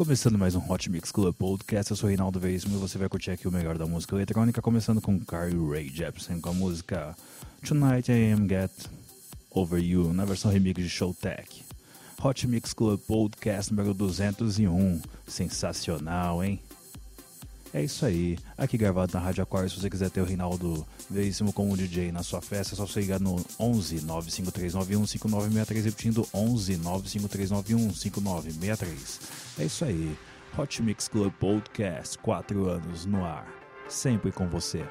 Começando mais um Hot Mix Club Podcast, eu sou Reinaldo Veríssimo e você vai curtir aqui o melhor da música eletrônica, começando com Carly Rae Jepsen com a música Tonight I Am Get Over You, na versão remix de Showtech. Hot Mix Club Podcast número 201, sensacional, hein? É isso aí, aqui gravado na Rádio Aquário, se você quiser ter o Reinaldo Veríssimo como DJ na sua festa, é só você ligar no 11 95391 5963, repetindo 11 95391 5963. É isso aí, Hot Mix Club Podcast, 4 anos no ar, sempre com você.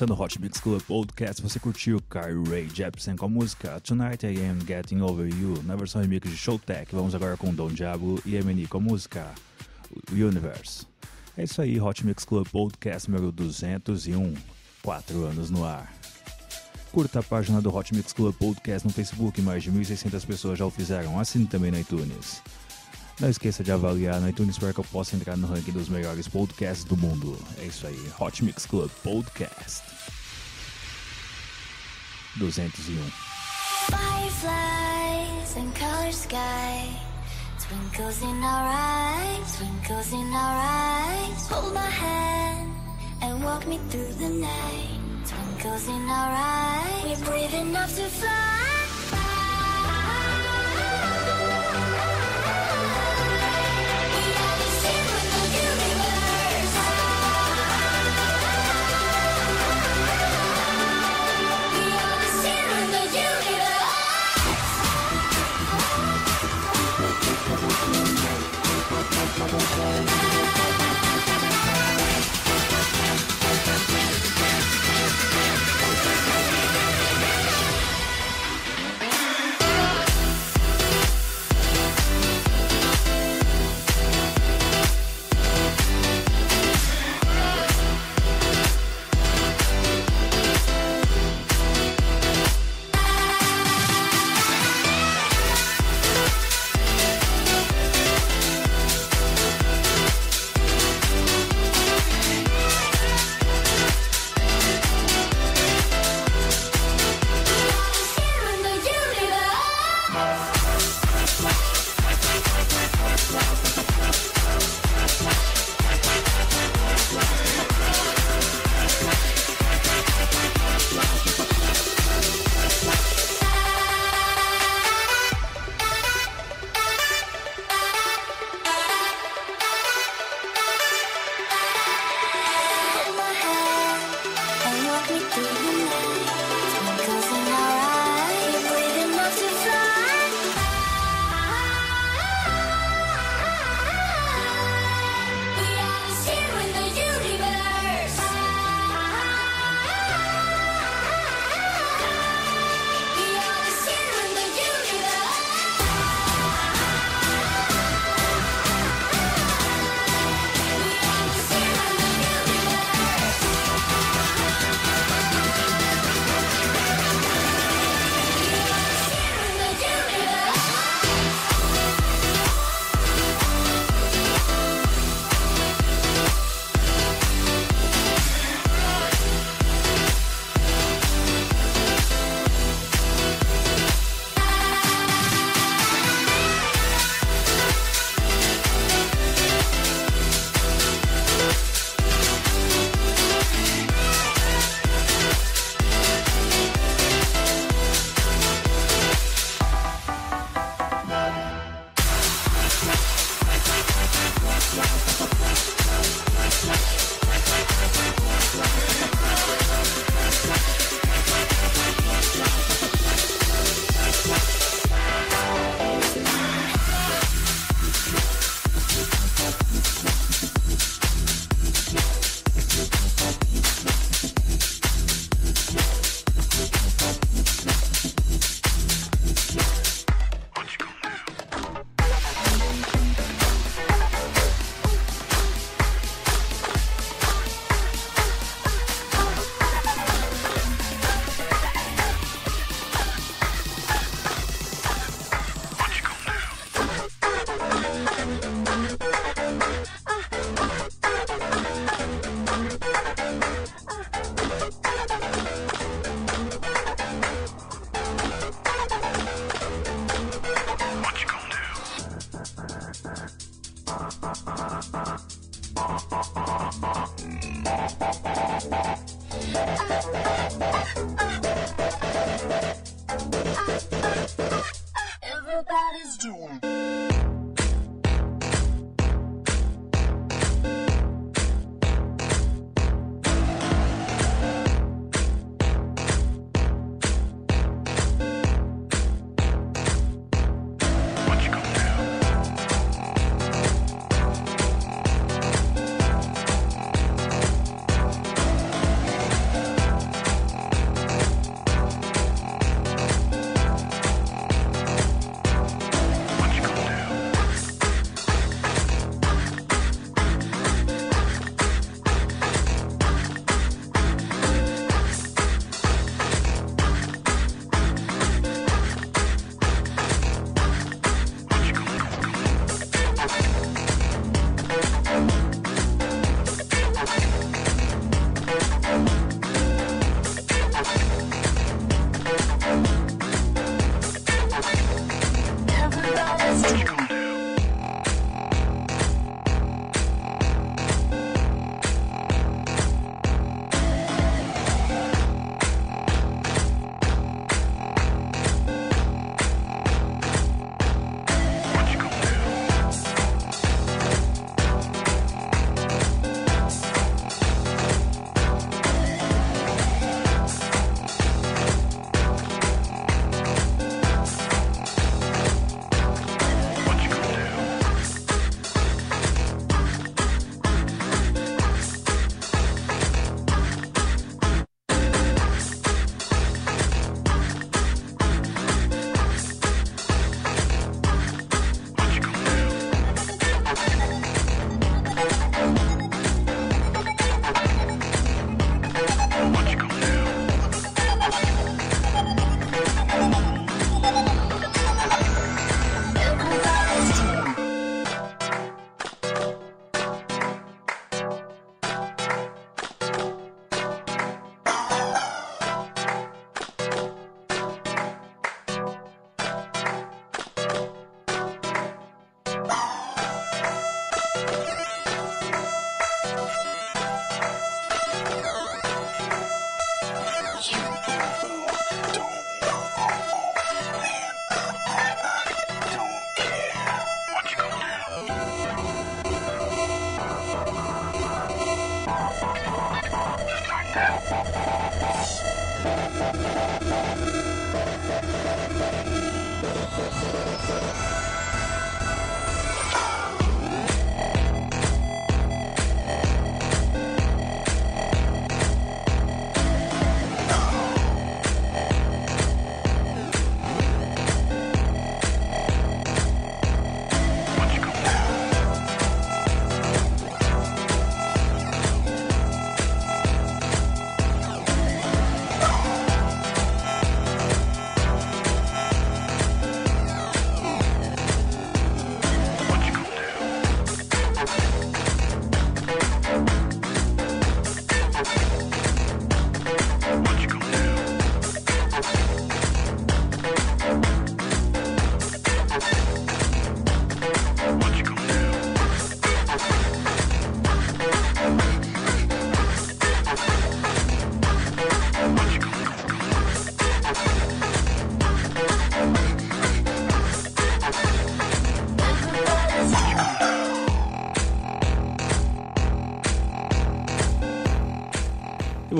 Começando o Hot Mix Club Podcast, você curtiu Carly Ray Jepsen com a música Tonight I Am Getting Over You, na versão remix de Showtech. Vamos agora com Don Diablo e Eminem com a música Universe. É isso aí, Hot Mix Club Podcast número 201, 4 anos no ar. Curta a página do Hot Mix Club Podcast no Facebook, mais de 1.600 pessoas já o fizeram, assine também no iTunes. Não esqueça de avaliar no iTunes para que eu possa entrar no ranking dos melhores podcasts do mundo. É isso aí, Hot Mix Club Podcast 201. Fireflies and color sky. Twinkles in our eyes, twinkles in our eyes. Hold my hand and walk me through the night. Twinkles in our eyes. We're brave enough to fly.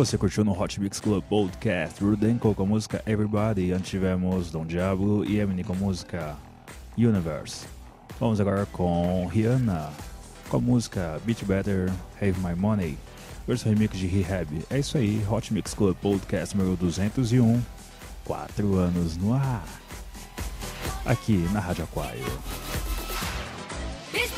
você curtiu no Hot Mix Club Podcast, Rudenko com a música Everybody, antes tivemos Don Diablo e Eminem com a música Universe. Vamos agora com Rihanna, com a música Beat Better, Have My Money, versão remix de Rehab. É isso aí, Hot Mix Club Podcast número 201, 4 anos no ar, aqui na Rádio Aquário. Bitch,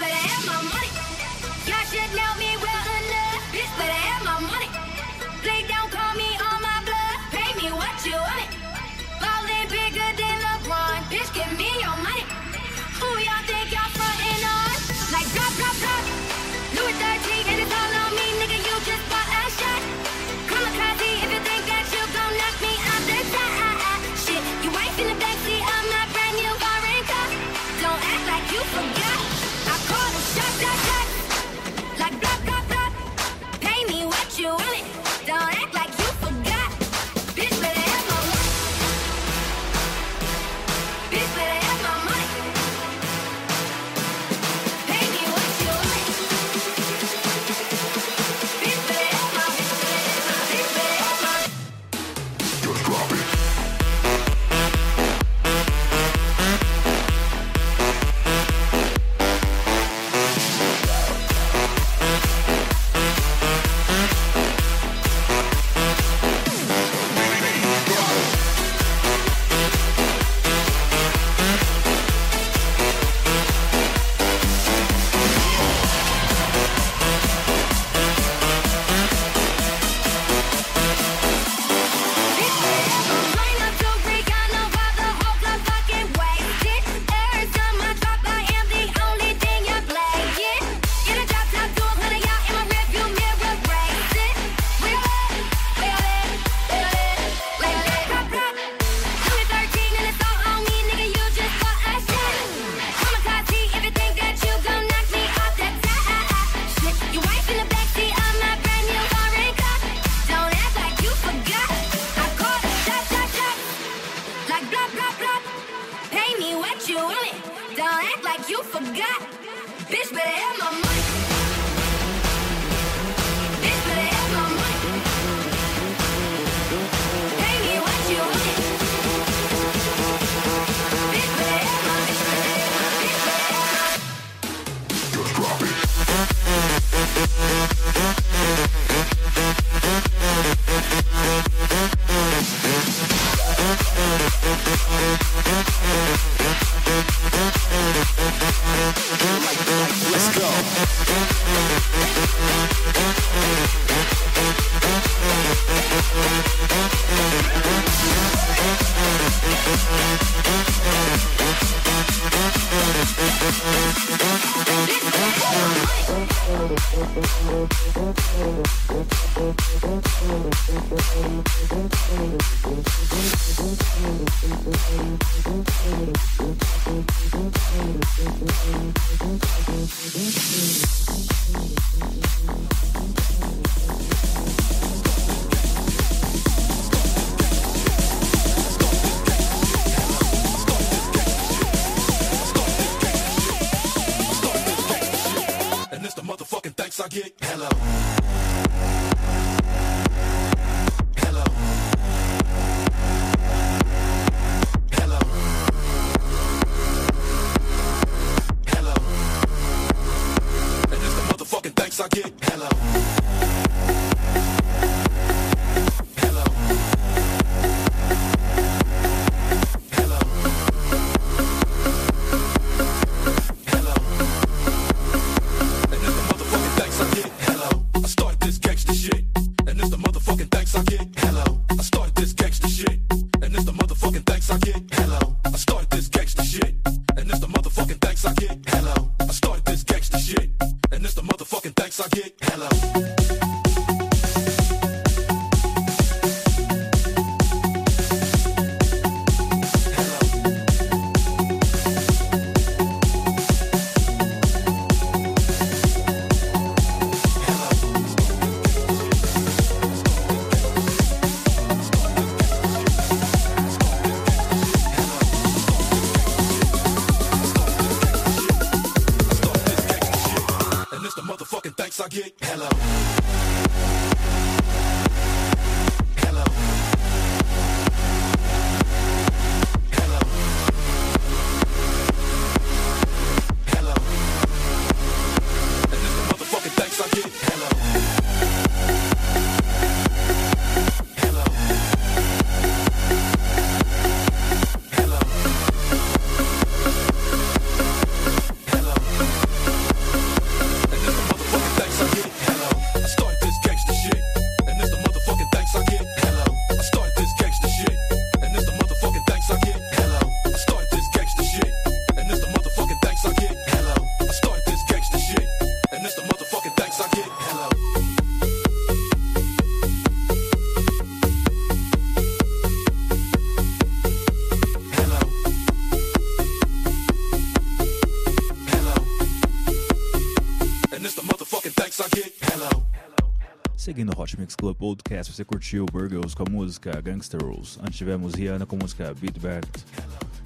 Seguindo o Hot Mix Club Podcast, você curtiu Burgers com a música Gangster Rules. Antes tivemos Rihanna com a música Beat Bad,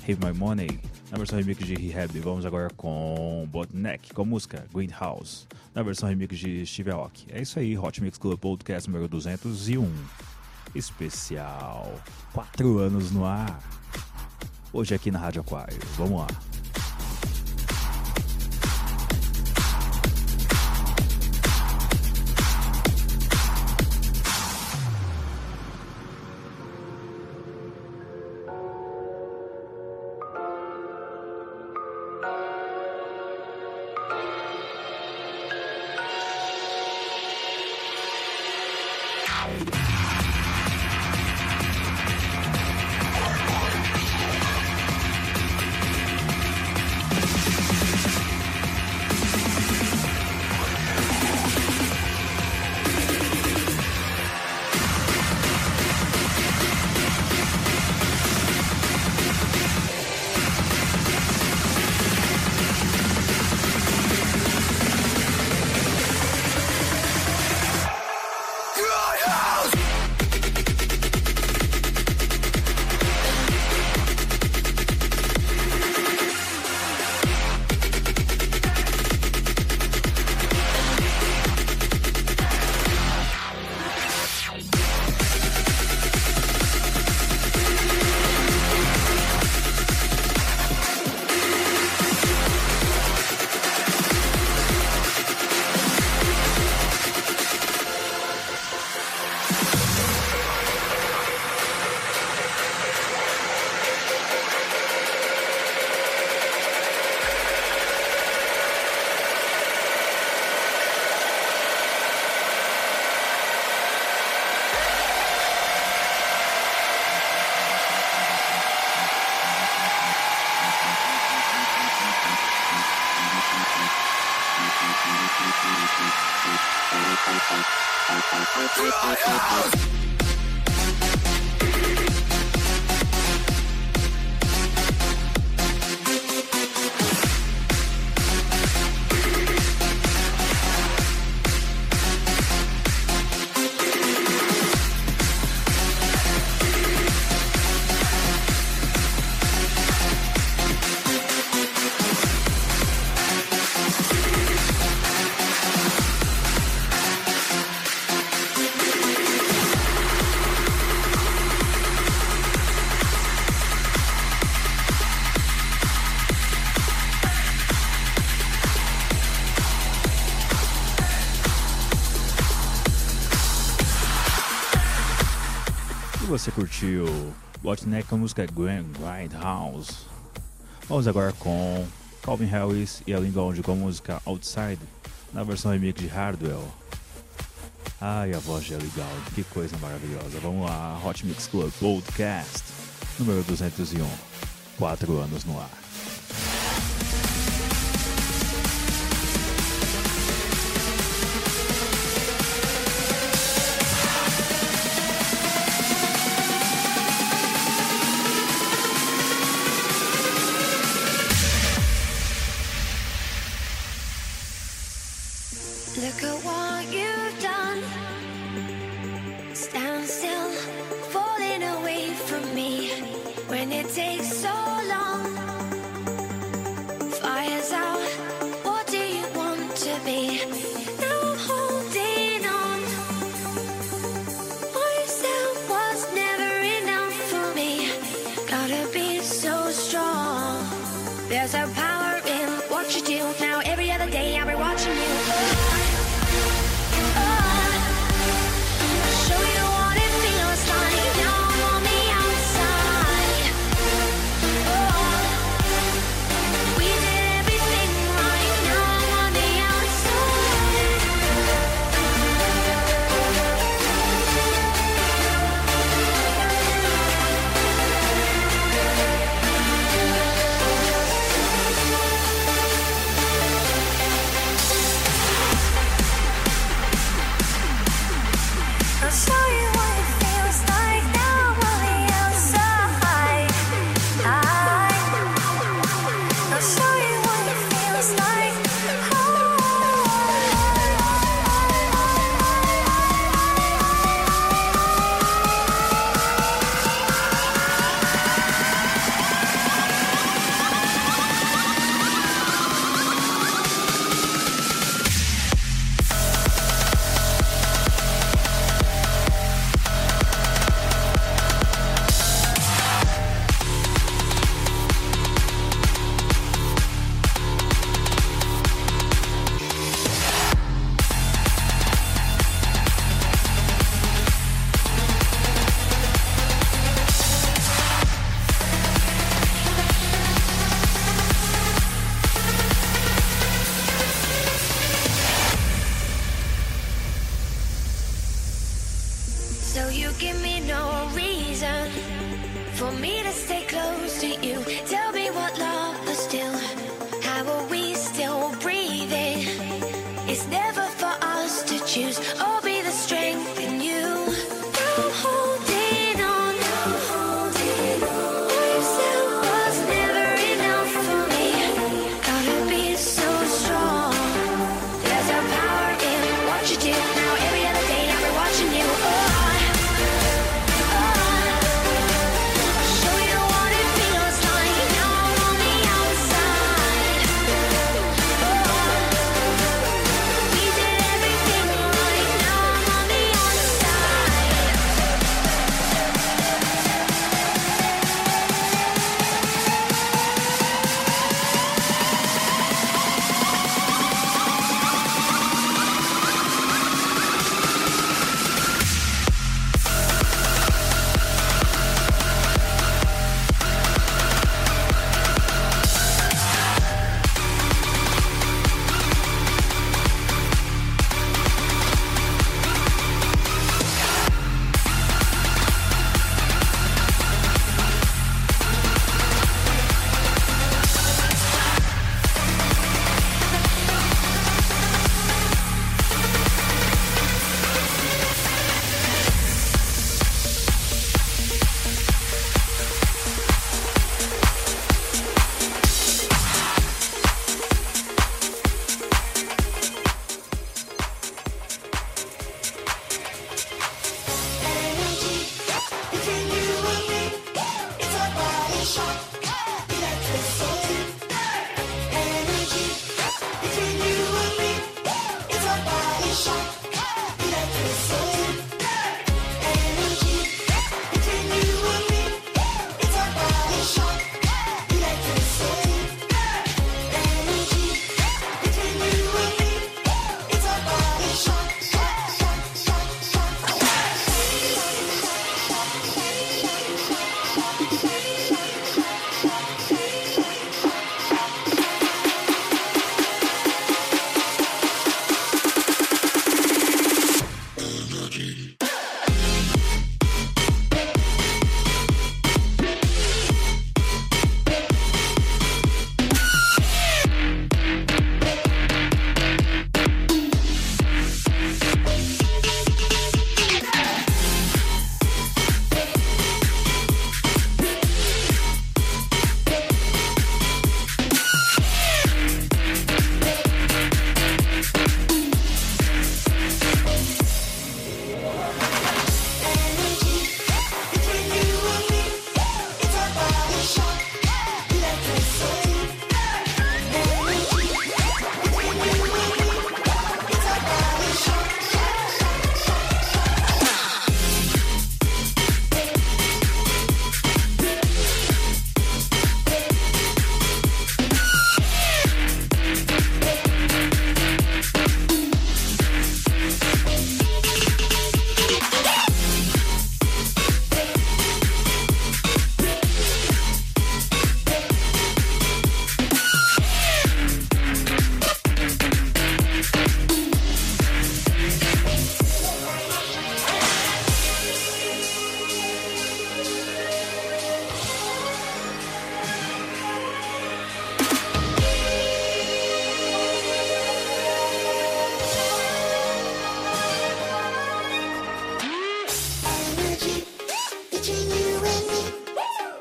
Have My Money, na versão remix de Rehab. Vamos agora com Botneck com a música Greenhouse, na versão remix de Steve Aoki. É isso aí, Hot Mix Club Podcast número 201. Especial 4 anos no ar. Hoje aqui na Rádio Aquário. Vamos lá. Você curtiu Botneck com a música Grand Grindhouse? Vamos agora com Calvin Harris e Ellen Gold com a música Outside, na versão remix de Hardwell. Ai, a voz de Ellie que coisa maravilhosa. Vamos lá, Hot Mix Club Podcast, número 201. Quatro anos no ar.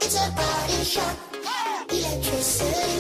It's a body shot. Electricity.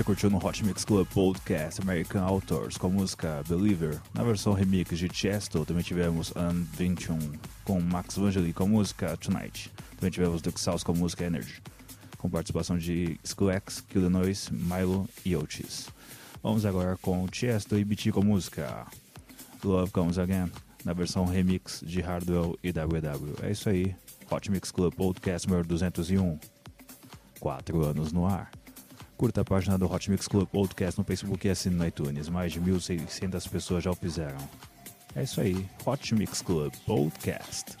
Você curtiu no Hot Mix Club Podcast American Authors com a música Believer. Na versão remix de Chesto também tivemos Unvention com Max Vangeli com a música Tonight. Também tivemos Duke South com a música Energy. Com participação de Sklex, Kill the Milo e Otis. Vamos agora com Chesto e BT com a música Love Comes Again. Na versão remix de Hardwell e WW. É isso aí. Hot Mix Club Podcast número 201. Quatro anos no ar. Curta a página do Hot Mix Club Podcast no Facebook e assine no iTunes. Mais de 1.600 pessoas já o fizeram. É isso aí. Hot Mix Club Podcast.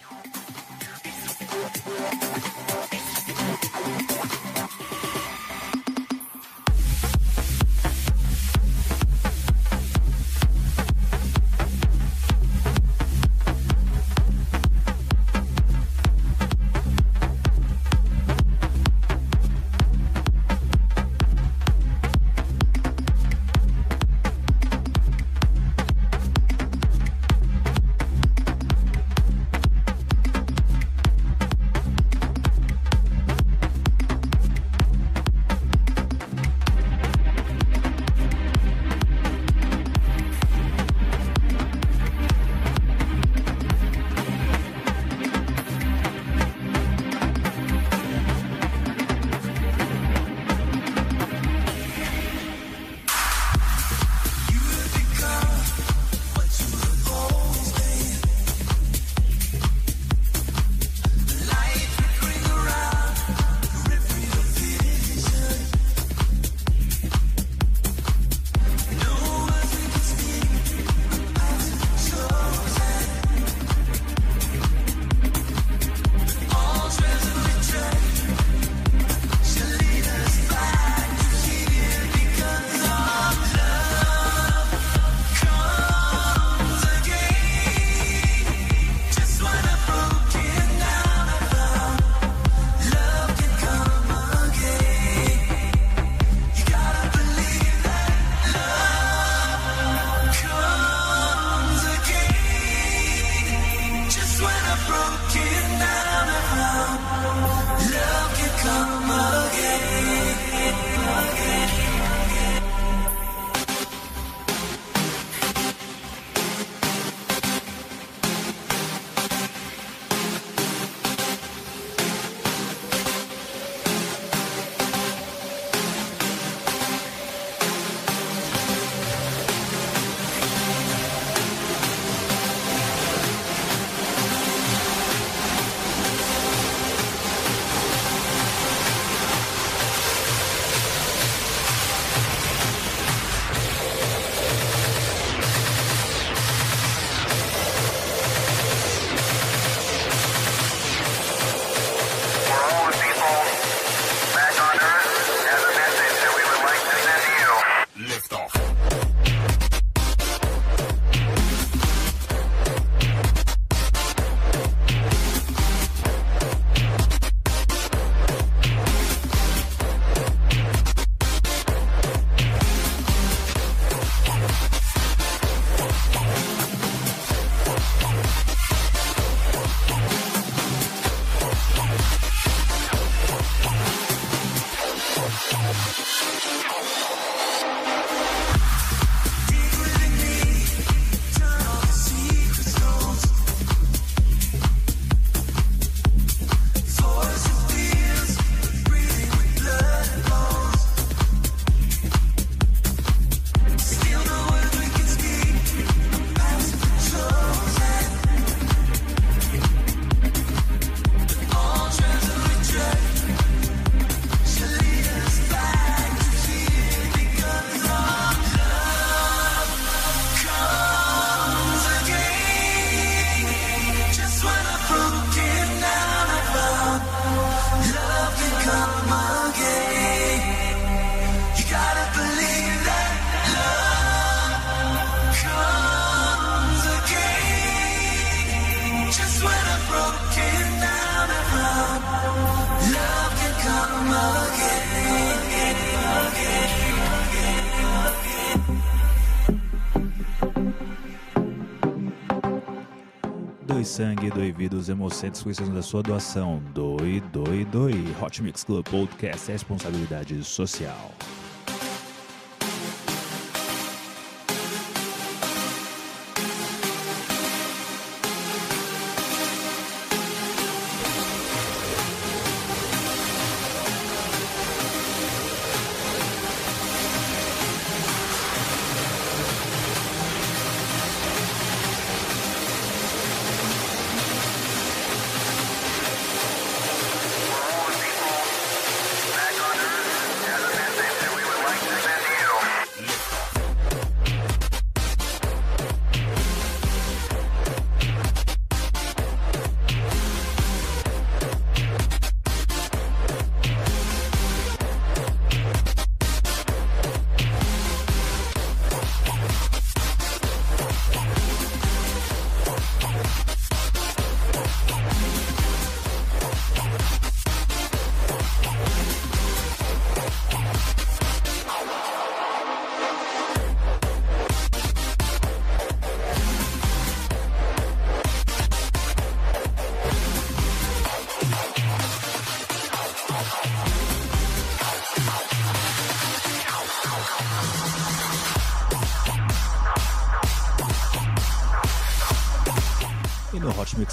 Sangue, doe vida, os hemocentros precisam da sua doação. Doe, doe, doe. Hot Mix Club Podcast é responsabilidade social.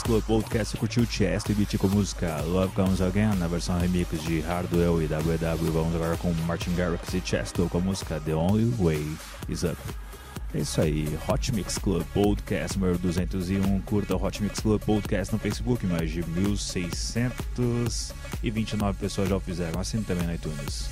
Club Podcast curtiu Chester e Beat com música Love Comes Again, na versão remix de Hardwell e WW. Vamos agora com Martin Garrix e Chesto com a música The Only Way Is Up. É isso aí, Hot Mix Club Podcast número 201. Curta o Hot Mix Club Podcast no Facebook, mais de 1.629 pessoas já o fizeram. Assine também no iTunes.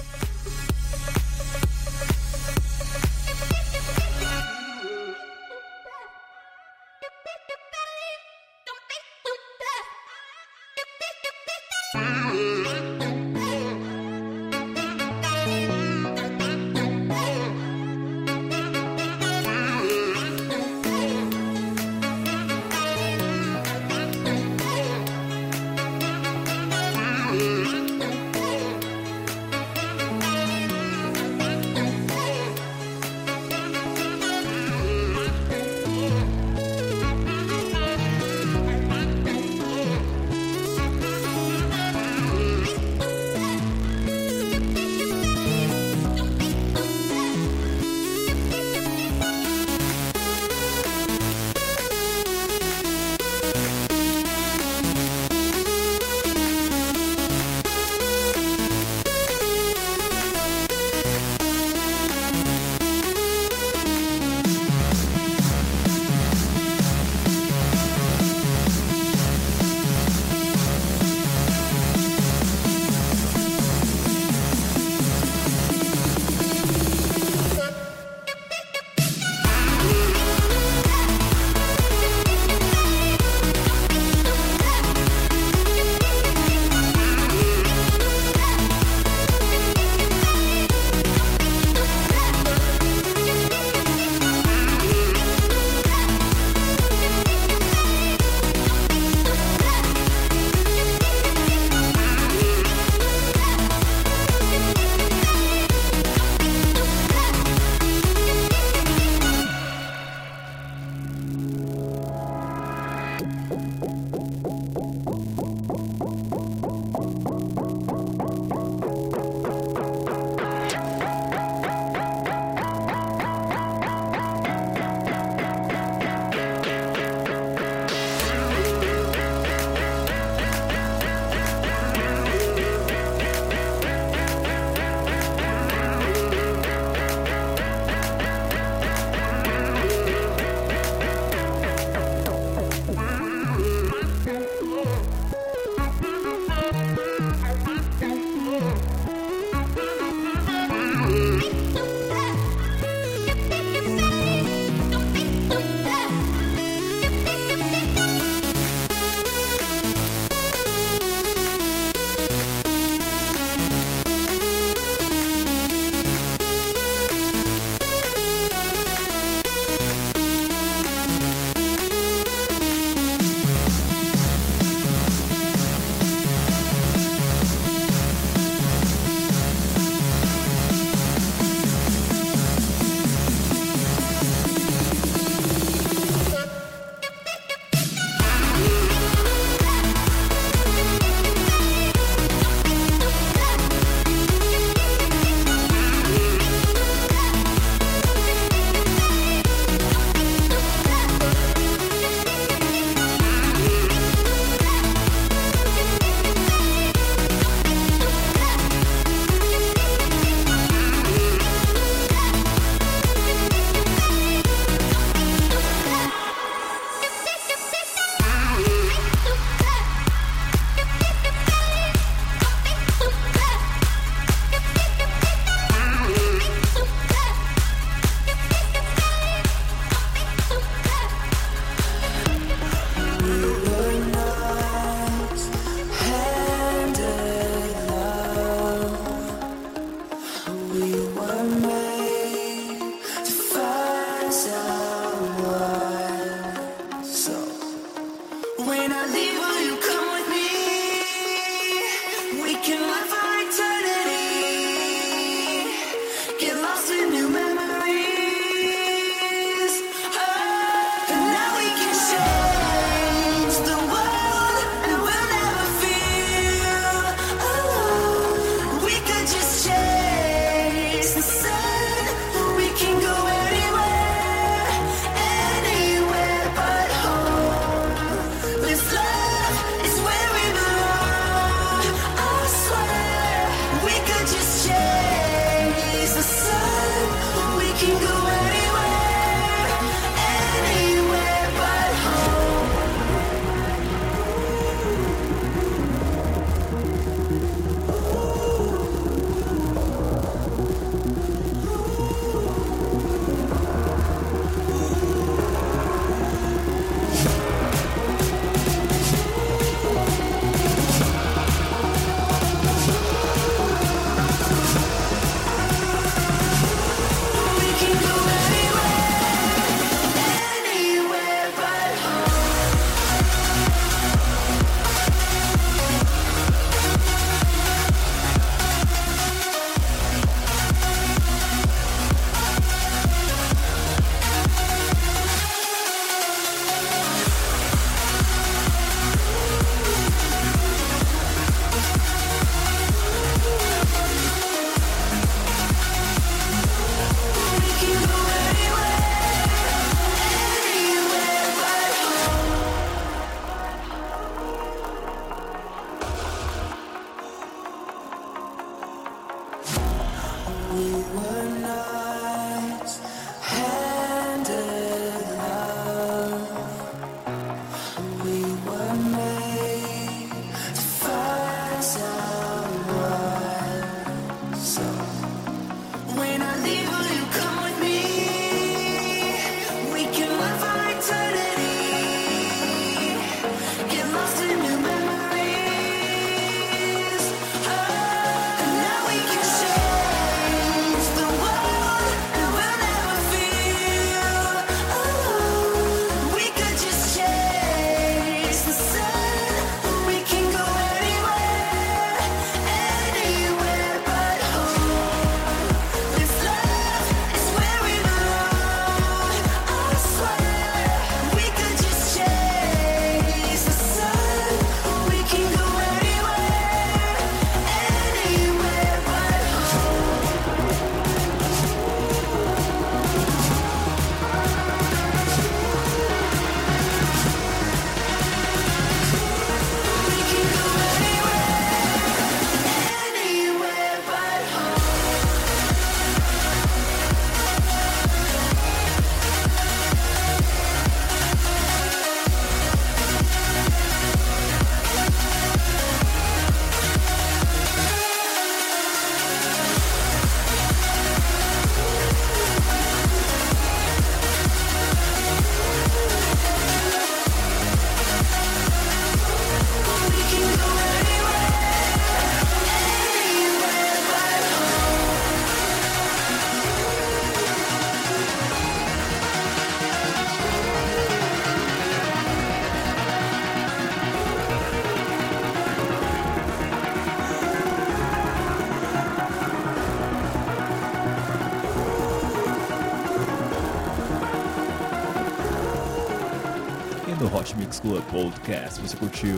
Mix Club Podcast. Você curtiu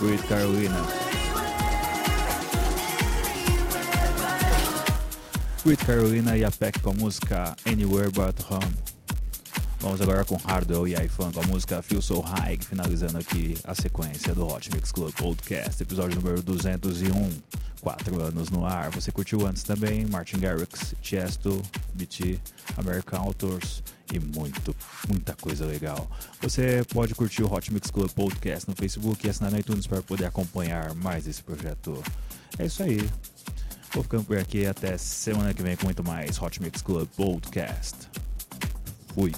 Great Carolina? Great Carolina e a Peck com a música Anywhere But Home. Vamos agora com Hardwell e iFan com a música Feel So High, finalizando aqui a sequência do Hot Mix Club Podcast, episódio número 201. Quatro anos no ar. Você curtiu antes também Martin Garrix, Chesto, BT, American Authors e muito, muita coisa legal. Você pode curtir o Hot Mix Club Podcast no Facebook e assinar no iTunes para poder acompanhar mais esse projeto. É isso aí. Vou ficando por aqui até semana que vem com muito mais Hot Mix Club Podcast. Fui.